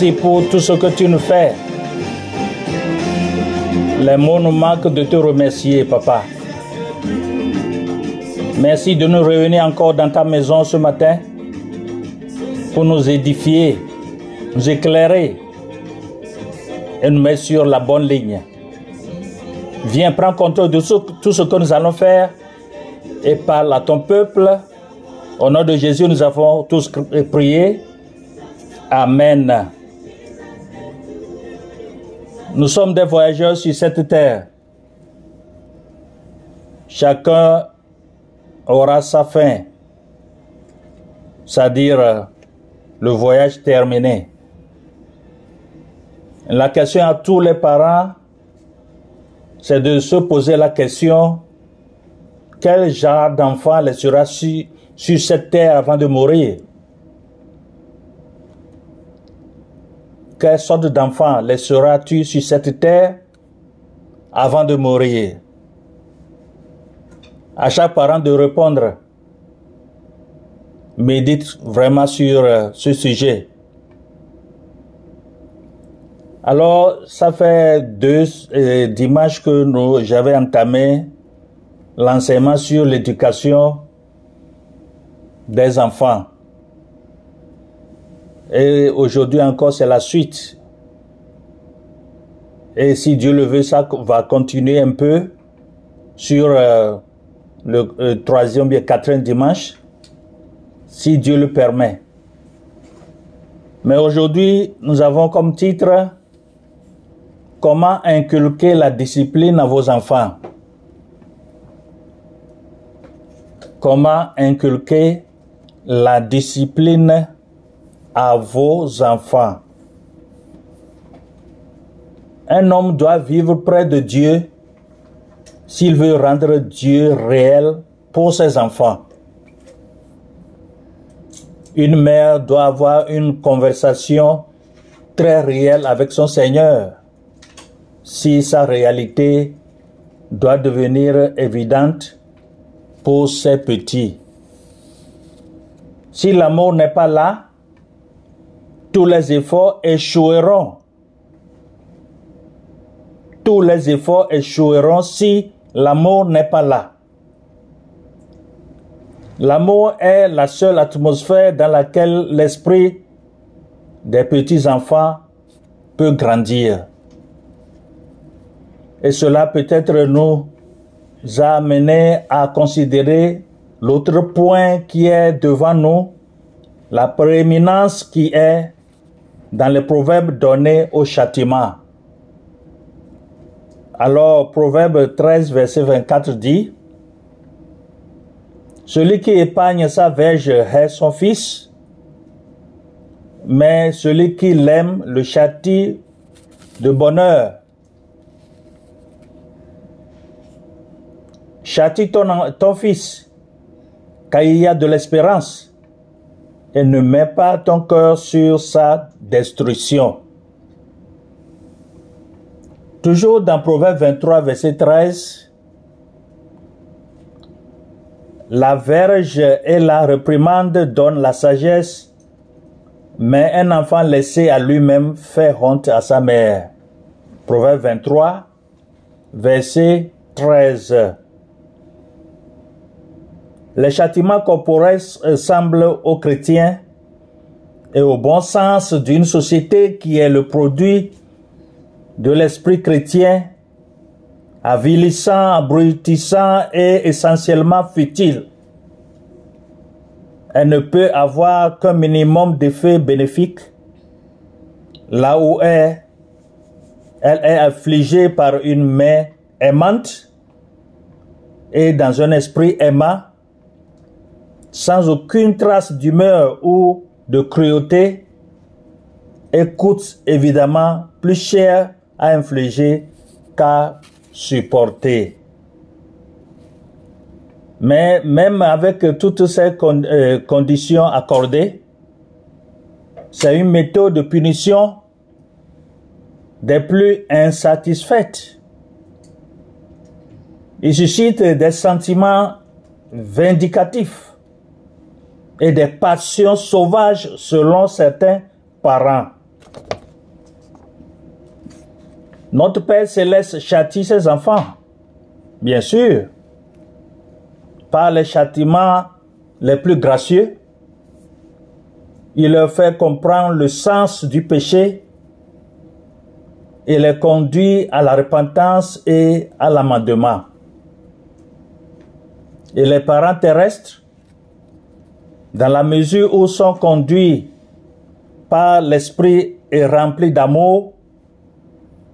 Merci pour tout ce que tu nous fais. Les mots nous manquent de te remercier, Papa. Merci de nous réunir encore dans ta maison ce matin pour nous édifier, nous éclairer et nous mettre sur la bonne ligne. Viens prendre contrôle de tout ce que nous allons faire et parle à ton peuple. Au nom de Jésus, nous avons tous prié. Amen. Nous sommes des voyageurs sur cette terre. Chacun aura sa fin, c'est-à-dire le voyage terminé. La question à tous les parents, c'est de se poser la question, quel genre d'enfant laissera sur, sur cette terre avant de mourir? Quelle sorte d'enfant laisseras-tu sur cette terre avant de mourir? À chaque parent de répondre. Médite vraiment sur euh, ce sujet. Alors, ça fait deux euh, dimanches que nous, j'avais entamé l'enseignement sur l'éducation des enfants. Et aujourd'hui encore, c'est la suite. Et si Dieu le veut, ça va continuer un peu sur euh, le, le, troisième et quatrième dimanche, si Dieu le permet. Mais aujourd'hui, nous avons comme titre Comment inculquer la discipline à vos enfants. Comment inculquer la discipline à vos enfants. Un homme doit vivre près de Dieu s'il veut rendre Dieu réel pour ses enfants. Une mère doit avoir une conversation très réelle avec son Seigneur si sa réalité doit devenir évidente pour ses petits. Si l'amour n'est pas là, tous les efforts échoueront. Tous les efforts échoueront si l'amour n'est pas là. L'amour est la seule atmosphère dans laquelle l'esprit des petits-enfants peut grandir. Et cela peut-être nous a amené à considérer l'autre point qui est devant nous, la prééminence qui est dans les proverbes donnés au châtiment. Alors, Proverbe 13, verset 24 dit, Celui qui épargne sa verge est son fils, mais celui qui l'aime le châtie de bonheur. Châtie ton, ton fils, car il y a de l'espérance et ne mets pas ton cœur sur sa destruction. Toujours dans Proverbe 23, verset 13, la verge et la réprimande donnent la sagesse, mais un enfant laissé à lui-même fait honte à sa mère. Proverbe 23, verset 13. Les châtiments corporels semblent aux chrétiens et au bon sens d'une société qui est le produit de l'esprit chrétien, avilissant, abrutissant et essentiellement futile. Elle ne peut avoir qu'un minimum d'effets bénéfiques là où elle, elle est affligée par une main aimante et dans un esprit aimant sans aucune trace d'humeur ou de cruauté et coûte évidemment plus cher à infliger qu'à supporter. Mais même avec toutes ces euh, conditions accordées, c'est une méthode de punition des plus insatisfaites. Il suscite des sentiments vindicatifs et des passions sauvages selon certains parents. Notre Père céleste châtie ses enfants, bien sûr, par les châtiments les plus gracieux. Il leur fait comprendre le sens du péché et les conduit à la repentance et à l'amendement. Et les parents terrestres, dans la mesure où sont conduits par l'esprit et remplis d'amour,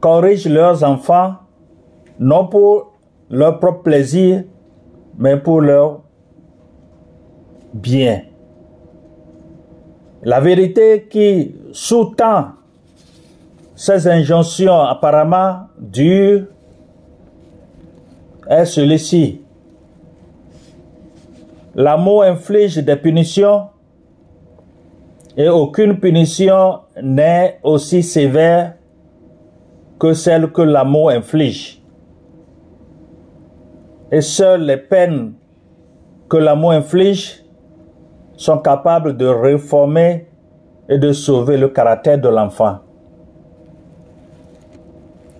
corrigent leurs enfants, non pour leur propre plaisir, mais pour leur bien. La vérité qui sous-tend ces injonctions apparemment dures est celui-ci. L'amour inflige des punitions et aucune punition n'est aussi sévère que celle que l'amour inflige. Et seules les peines que l'amour inflige sont capables de réformer et de sauver le caractère de l'enfant.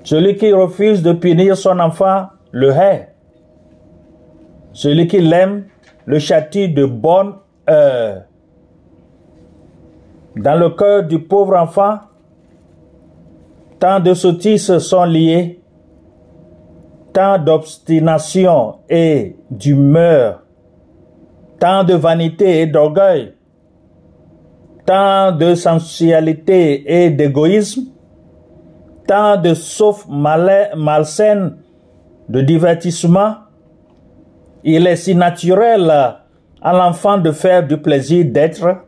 Celui qui refuse de punir son enfant le hait. Celui qui l'aime le châtie de bonne heure. Dans le cœur du pauvre enfant, tant de sottises sont liées, tant d'obstination et d'humeur, tant de vanité et d'orgueil, tant de sensualité et d'égoïsme, tant de sauf malsaine, de divertissement, il est si naturel à l'enfant de faire du plaisir d'être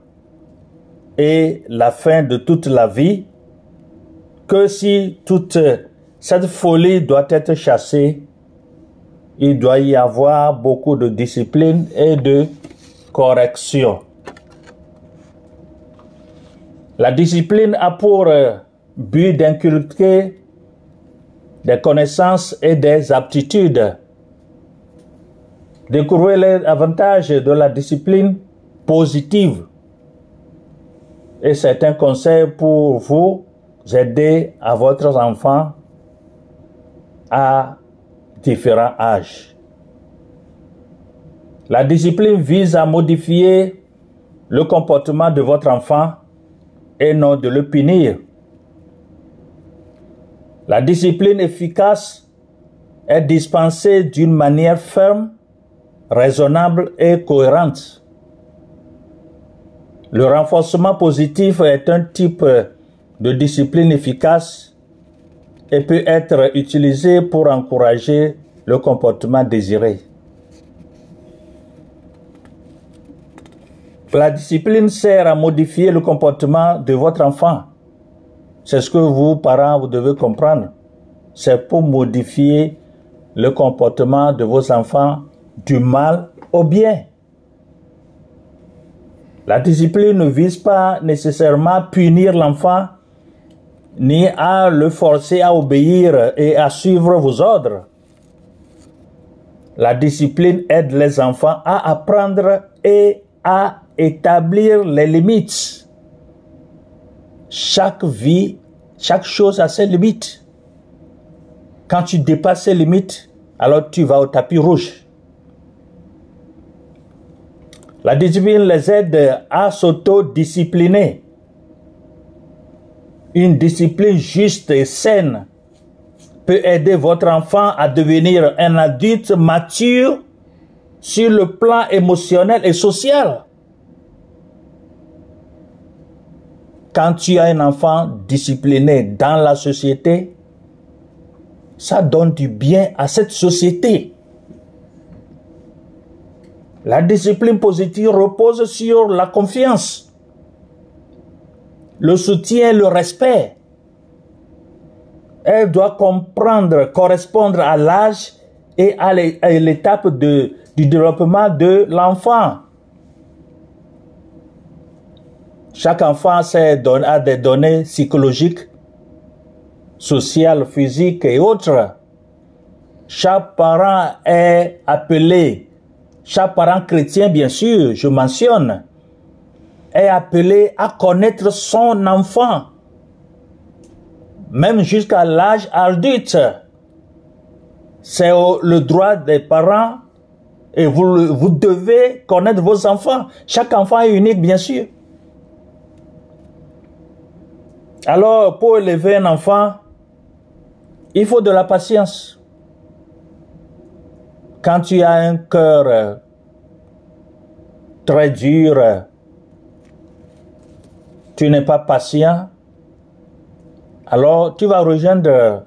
et la fin de toute la vie que si toute cette folie doit être chassée, il doit y avoir beaucoup de discipline et de correction. La discipline a pour but d'inculquer des connaissances et des aptitudes Découvrez les avantages de la discipline positive. Et c'est un conseil pour vous aider à votre enfant à différents âges. La discipline vise à modifier le comportement de votre enfant et non de le punir. La discipline efficace est dispensée d'une manière ferme raisonnable et cohérente. Le renforcement positif est un type de discipline efficace et peut être utilisé pour encourager le comportement désiré. La discipline sert à modifier le comportement de votre enfant. C'est ce que vous, parents, vous devez comprendre. C'est pour modifier le comportement de vos enfants du mal au bien. La discipline ne vise pas nécessairement à punir l'enfant, ni à le forcer à obéir et à suivre vos ordres. La discipline aide les enfants à apprendre et à établir les limites. Chaque vie, chaque chose a ses limites. Quand tu dépasses ces limites, alors tu vas au tapis rouge. La discipline les aide à s'autodiscipliner. Une discipline juste et saine peut aider votre enfant à devenir un adulte mature sur le plan émotionnel et social. Quand tu as un enfant discipliné dans la société, ça donne du bien à cette société. La discipline positive repose sur la confiance, le soutien, le respect. Elle doit comprendre, correspondre à l'âge et à l'étape du développement de l'enfant. Chaque enfant a des données psychologiques, sociales, physiques et autres. Chaque parent est appelé chaque parent chrétien, bien sûr, je mentionne, est appelé à connaître son enfant, même jusqu'à l'âge adulte. C'est le droit des parents et vous, vous devez connaître vos enfants. Chaque enfant est unique, bien sûr. Alors, pour élever un enfant, il faut de la patience. Quand tu as un cœur très dur, tu n'es pas patient, alors tu vas rejoindre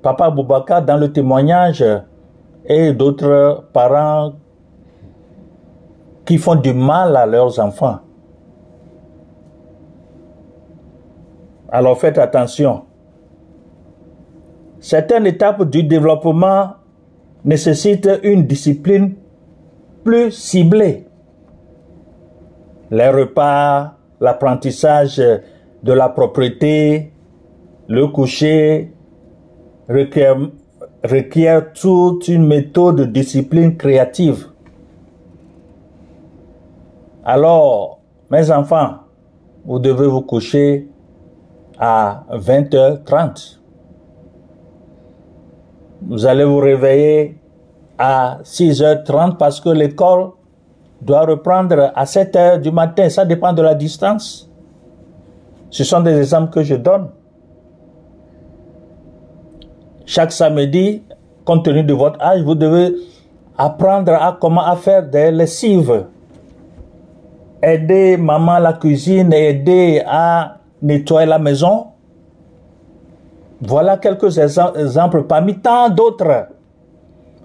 Papa Boubacar dans le témoignage et d'autres parents qui font du mal à leurs enfants. Alors faites attention. Certaines étapes du développement nécessitent une discipline plus ciblée. Les repas, l'apprentissage de la propriété, le coucher requièrent, toute une méthode de discipline créative. Alors, mes enfants, vous devez vous coucher à 20h30. Vous allez vous réveiller à 6h30 parce que l'école doit reprendre à 7h du matin. Ça dépend de la distance. Ce sont des exemples que je donne. Chaque samedi, compte tenu de votre âge, vous devez apprendre à comment faire des lessives. Aider maman à la cuisine, aider à nettoyer la maison. Voilà quelques exemples parmi tant d'autres.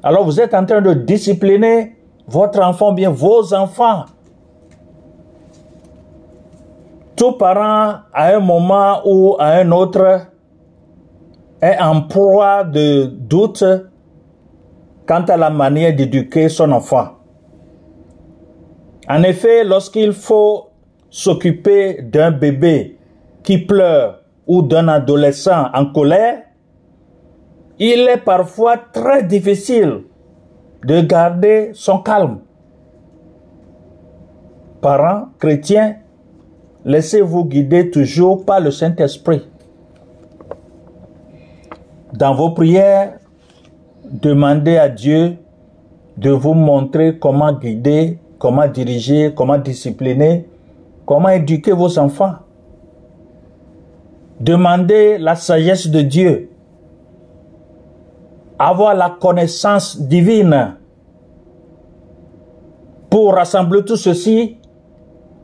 Alors vous êtes en train de discipliner votre enfant, bien vos enfants. Tout parent, à un moment ou à un autre, est en proie de doute quant à la manière d'éduquer son enfant. En effet, lorsqu'il faut s'occuper d'un bébé qui pleure ou d'un adolescent en colère, il est parfois très difficile de garder son calme. Parents chrétiens, laissez-vous guider toujours par le Saint-Esprit. Dans vos prières, demandez à Dieu de vous montrer comment guider, comment diriger, comment discipliner, comment éduquer vos enfants. Demandez la sagesse de Dieu. Avoir la connaissance divine pour rassembler tout ceci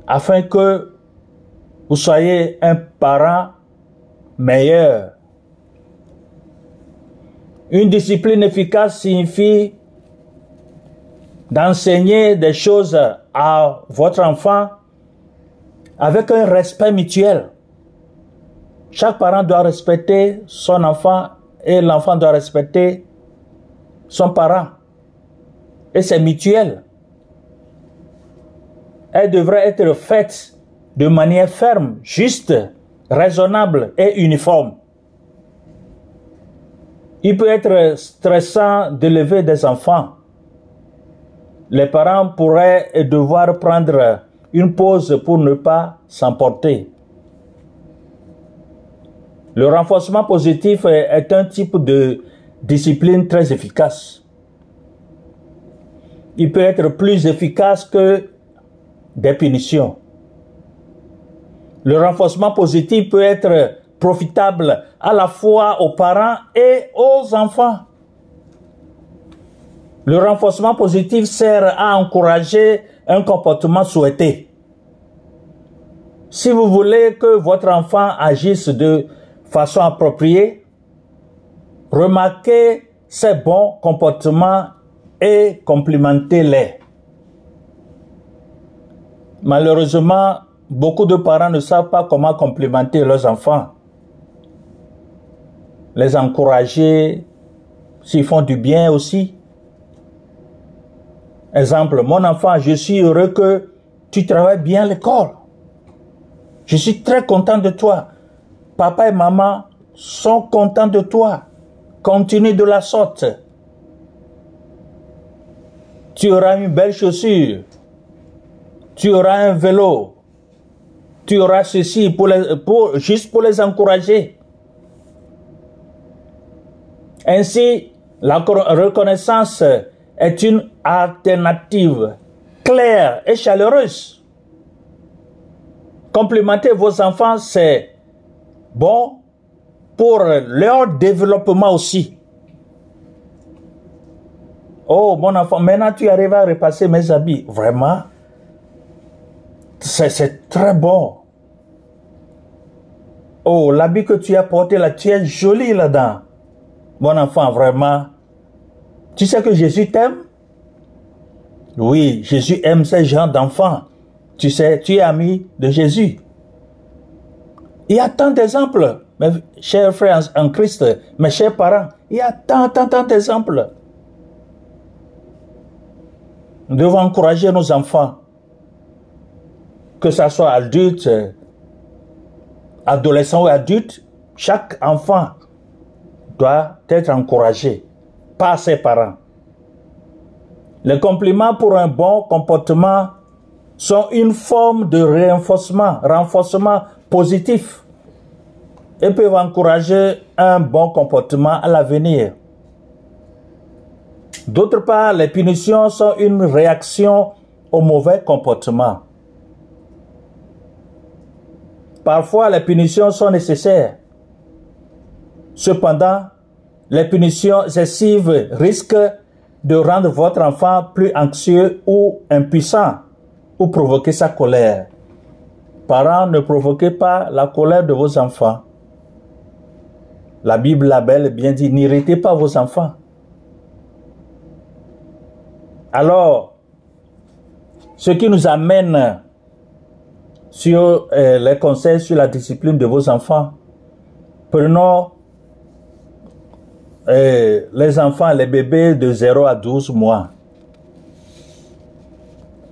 afin que vous soyez un parent meilleur. Une discipline efficace signifie d'enseigner des choses à votre enfant avec un respect mutuel. Chaque parent doit respecter son enfant et l'enfant doit respecter son parent. Et c'est mutuel. Elle devrait être faite de manière ferme, juste, raisonnable et uniforme. Il peut être stressant d'élever des enfants. Les parents pourraient devoir prendre une pause pour ne pas s'emporter. Le renforcement positif est un type de discipline très efficace. Il peut être plus efficace que des punitions. Le renforcement positif peut être profitable à la fois aux parents et aux enfants. Le renforcement positif sert à encourager un comportement souhaité. Si vous voulez que votre enfant agisse de façon appropriée, remarquez ses bons comportements et complimentez-les. Malheureusement, beaucoup de parents ne savent pas comment complimenter leurs enfants. Les encourager s'ils font du bien aussi. Exemple, mon enfant, je suis heureux que tu travailles bien à l'école. Je suis très content de toi papa et maman sont contents de toi. Continue de la sorte. Tu auras une belle chaussure. Tu auras un vélo. tu auras ceci pour les, pour, juste pour les encourager. Ainsi, la reconnaissance est une alternative claire et chaleureuse. Complimenter vos enfants, c'est bon pour leur développement aussi. Oh, mon enfant, maintenant tu arrives à repasser mes habits. Vraiment, c'est très bon. Oh, l'habit que tu as porté là, tu es joli là-dedans. Mon enfant, vraiment. Tu sais que Jésus t'aime? Oui, Jésus aime ces gens d'enfants. Tu sais, tu es ami de Jésus. Il y a tant d'exemples, mes chers frères en Christ, mes chers parents. Il y a tant, tant, tant d'exemples. Nous devons encourager nos enfants, que ce soit adultes, adolescents ou adultes, chaque enfant doit être encouragé par ses parents. Les compliments pour un bon comportement sont une forme de renforcement, renforcement positif et peuvent encourager un bon comportement à l'avenir. D'autre part, les punitions sont une réaction au mauvais comportement. Parfois, les punitions sont nécessaires. Cependant, les punitions excessives risquent de rendre votre enfant plus anxieux ou impuissant ou provoquer sa colère. Parents, ne provoquez pas la colère de vos enfants. La Bible l'a bel bien dit, n'irritez pas vos enfants. Alors, ce qui nous amène sur euh, les conseils sur la discipline de vos enfants, prenons euh, les enfants, les bébés de 0 à 12 mois.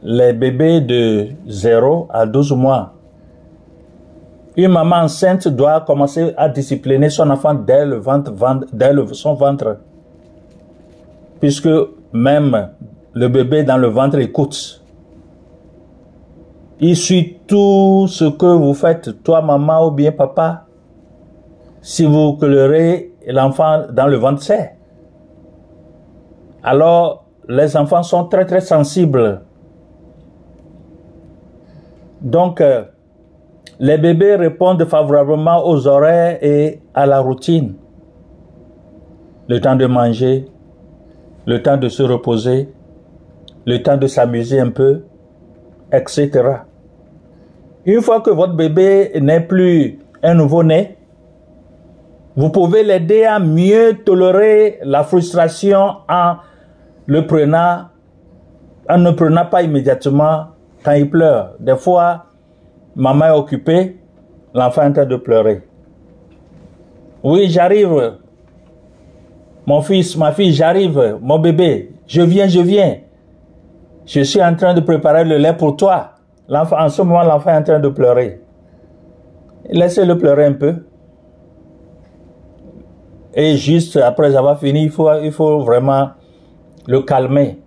Les bébés de 0 à 12 mois. Une maman enceinte doit commencer à discipliner son enfant dès, le ventre, dès son ventre. Puisque même le bébé dans le ventre écoute. Il suit tout ce que vous faites, toi maman ou bien papa. Si vous pleurez, l'enfant dans le ventre sait. Alors, les enfants sont très très sensibles. Donc, euh, les bébés répondent favorablement aux horaires et à la routine. Le temps de manger, le temps de se reposer, le temps de s'amuser un peu, etc. Une fois que votre bébé n'est plus un nouveau-né, vous pouvez l'aider à mieux tolérer la frustration en le prenant, en ne prenant pas immédiatement quand il pleure. Des fois, maman est occupée, l'enfant est en train de pleurer. Oui, j'arrive. Mon fils, ma fille, j'arrive. Mon bébé, je viens, je viens. Je suis en train de préparer le lait pour toi. En ce moment, l'enfant est en train de pleurer. Laissez-le pleurer un peu. Et juste après avoir fini, il faut, il faut vraiment le calmer.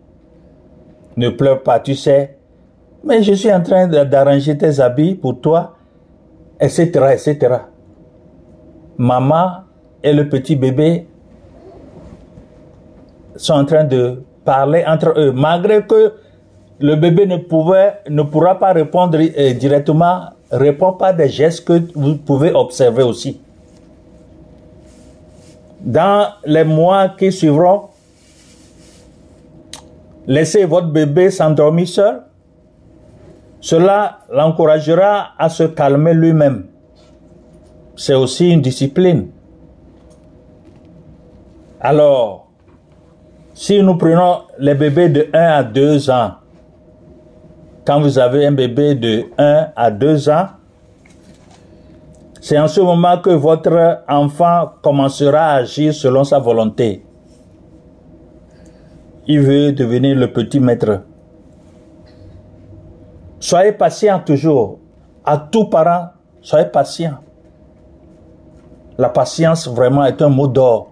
Ne pleure pas, tu sais. Mais je suis en train d'arranger tes habits pour toi, etc., etc. Maman et le petit bébé sont en train de parler entre eux, malgré que le bébé ne, pouvait, ne pourra pas répondre euh, directement, répond pas des gestes que vous pouvez observer aussi. Dans les mois qui suivront, laissez votre bébé s'endormir seul. Cela l'encouragera à se calmer lui-même. C'est aussi une discipline. Alors, si nous prenons les bébés de 1 à 2 ans, quand vous avez un bébé de 1 à 2 ans, c'est en ce moment que votre enfant commencera à agir selon sa volonté. Il veut devenir le petit maître. Soyez patient toujours. À tout parent, soyez patient. La patience vraiment est un mot d'or.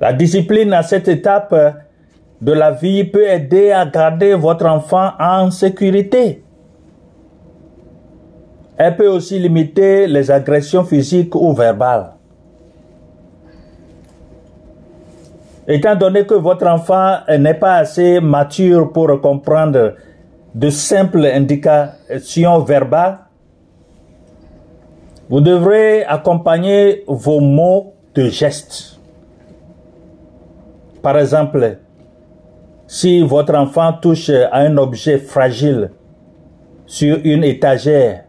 La discipline à cette étape de la vie peut aider à garder votre enfant en sécurité. Elle peut aussi limiter les agressions physiques ou verbales. Étant donné que votre enfant n'est pas assez mature pour comprendre de simples indications verbales, vous devrez accompagner vos mots de gestes. Par exemple, si votre enfant touche à un objet fragile sur une étagère,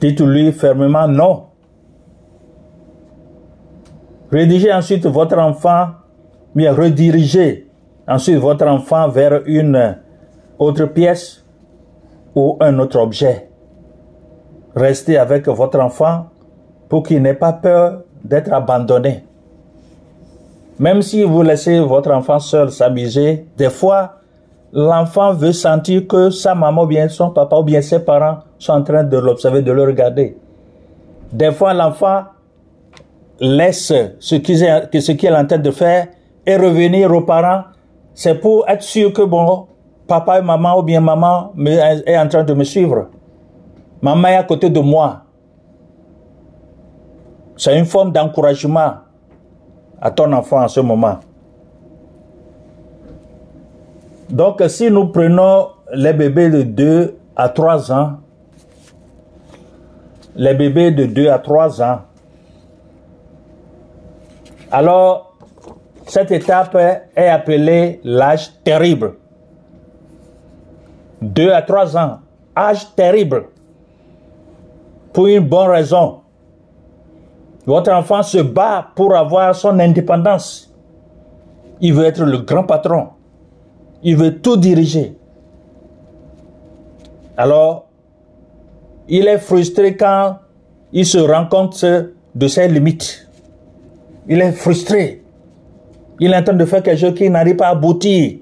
dites-lui fermement non. Rédigez ensuite votre enfant, mais redirigez ensuite votre enfant vers une autre pièce ou un autre objet. Restez avec votre enfant pour qu'il n'ait pas peur d'être abandonné. Même si vous laissez votre enfant seul s'amuser, des fois, l'enfant veut sentir que sa maman ou bien son papa ou bien ses parents sont en train de l'observer, de le regarder. Des fois, l'enfant laisse ce qu'il est, en train de faire et revenir aux parents. C'est pour être sûr que bon, papa et maman ou bien maman est en train de me suivre. Maman est à côté de moi. C'est une forme d'encouragement à ton enfant en ce moment. Donc, si nous prenons les bébés de 2 à 3 ans, les bébés de 2 à 3 ans, alors cette étape est appelée l'âge terrible. 2 à 3 ans, âge terrible pour une bonne raison. Votre enfant se bat pour avoir son indépendance. Il veut être le grand patron. Il veut tout diriger. Alors, il est frustré quand il se rend compte de ses limites. Il est frustré. Il est en train de faire quelque chose qui n'arrive pas à aboutir.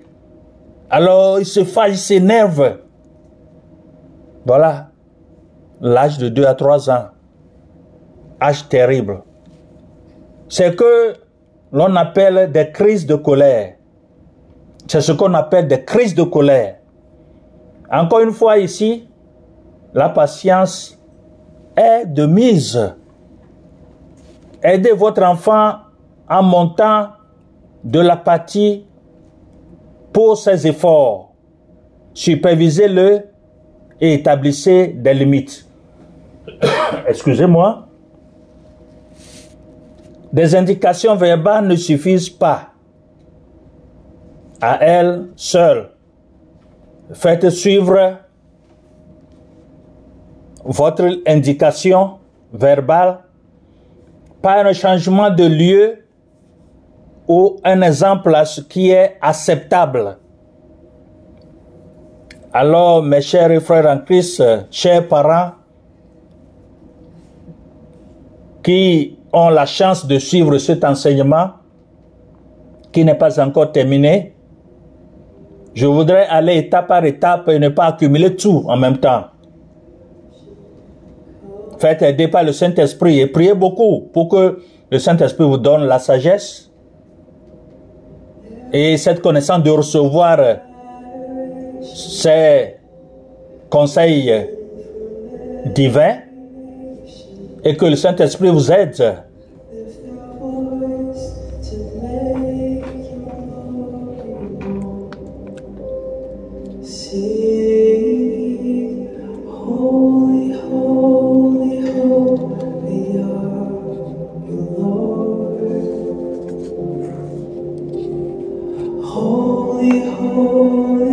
Alors, il se fâche, il s'énerve. Voilà l'âge de 2 à 3 ans, âge terrible, c'est que l'on appelle des crises de colère. C'est ce qu'on appelle des crises de colère. Encore une fois ici, la patience est de mise. Aidez votre enfant en montant de l'apathie pour ses efforts. Supervisez-le et établissez des limites. excusez-moi, des indications verbales ne suffisent pas à elles seules. Faites suivre votre indication verbale par un changement de lieu ou un exemple à ce qui est acceptable. Alors, mes chers frères en Christ, chers parents, qui ont la chance de suivre cet enseignement qui n'est pas encore terminé, je voudrais aller étape par étape et ne pas accumuler tout en même temps. Faites aider par le Saint-Esprit et priez beaucoup pour que le Saint-Esprit vous donne la sagesse et cette connaissance de recevoir ces conseils divins et que le Saint-Esprit vous aide. Oh.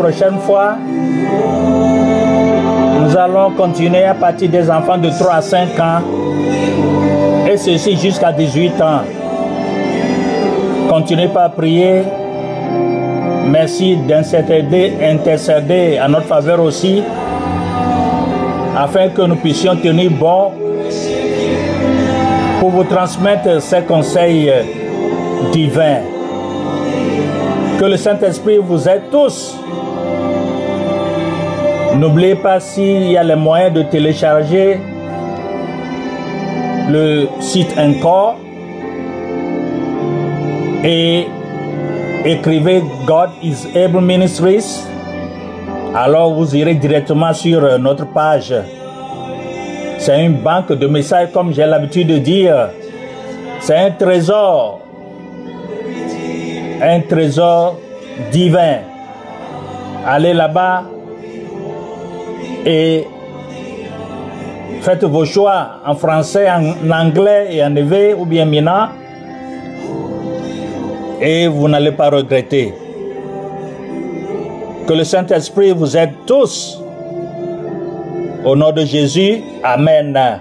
Prochaine fois, nous allons continuer à partir des enfants de 3 à 5 ans et ceci jusqu'à 18 ans. Continuez par prier. Merci d'intercéder intercéder à notre faveur aussi, afin que nous puissions tenir bon pour vous transmettre ces conseils divins. Que le Saint-Esprit vous aide tous. N'oubliez pas s'il y a les moyens de télécharger le site encore et écrivez God is Able Ministries. Alors vous irez directement sur euh, notre page. C'est une banque de messages comme j'ai l'habitude de dire. C'est un trésor un trésor divin. Allez là-bas et faites vos choix en français, en anglais et en éveil ou bien mina et vous n'allez pas regretter. Que le Saint-Esprit vous aide tous. Au nom de Jésus, Amen.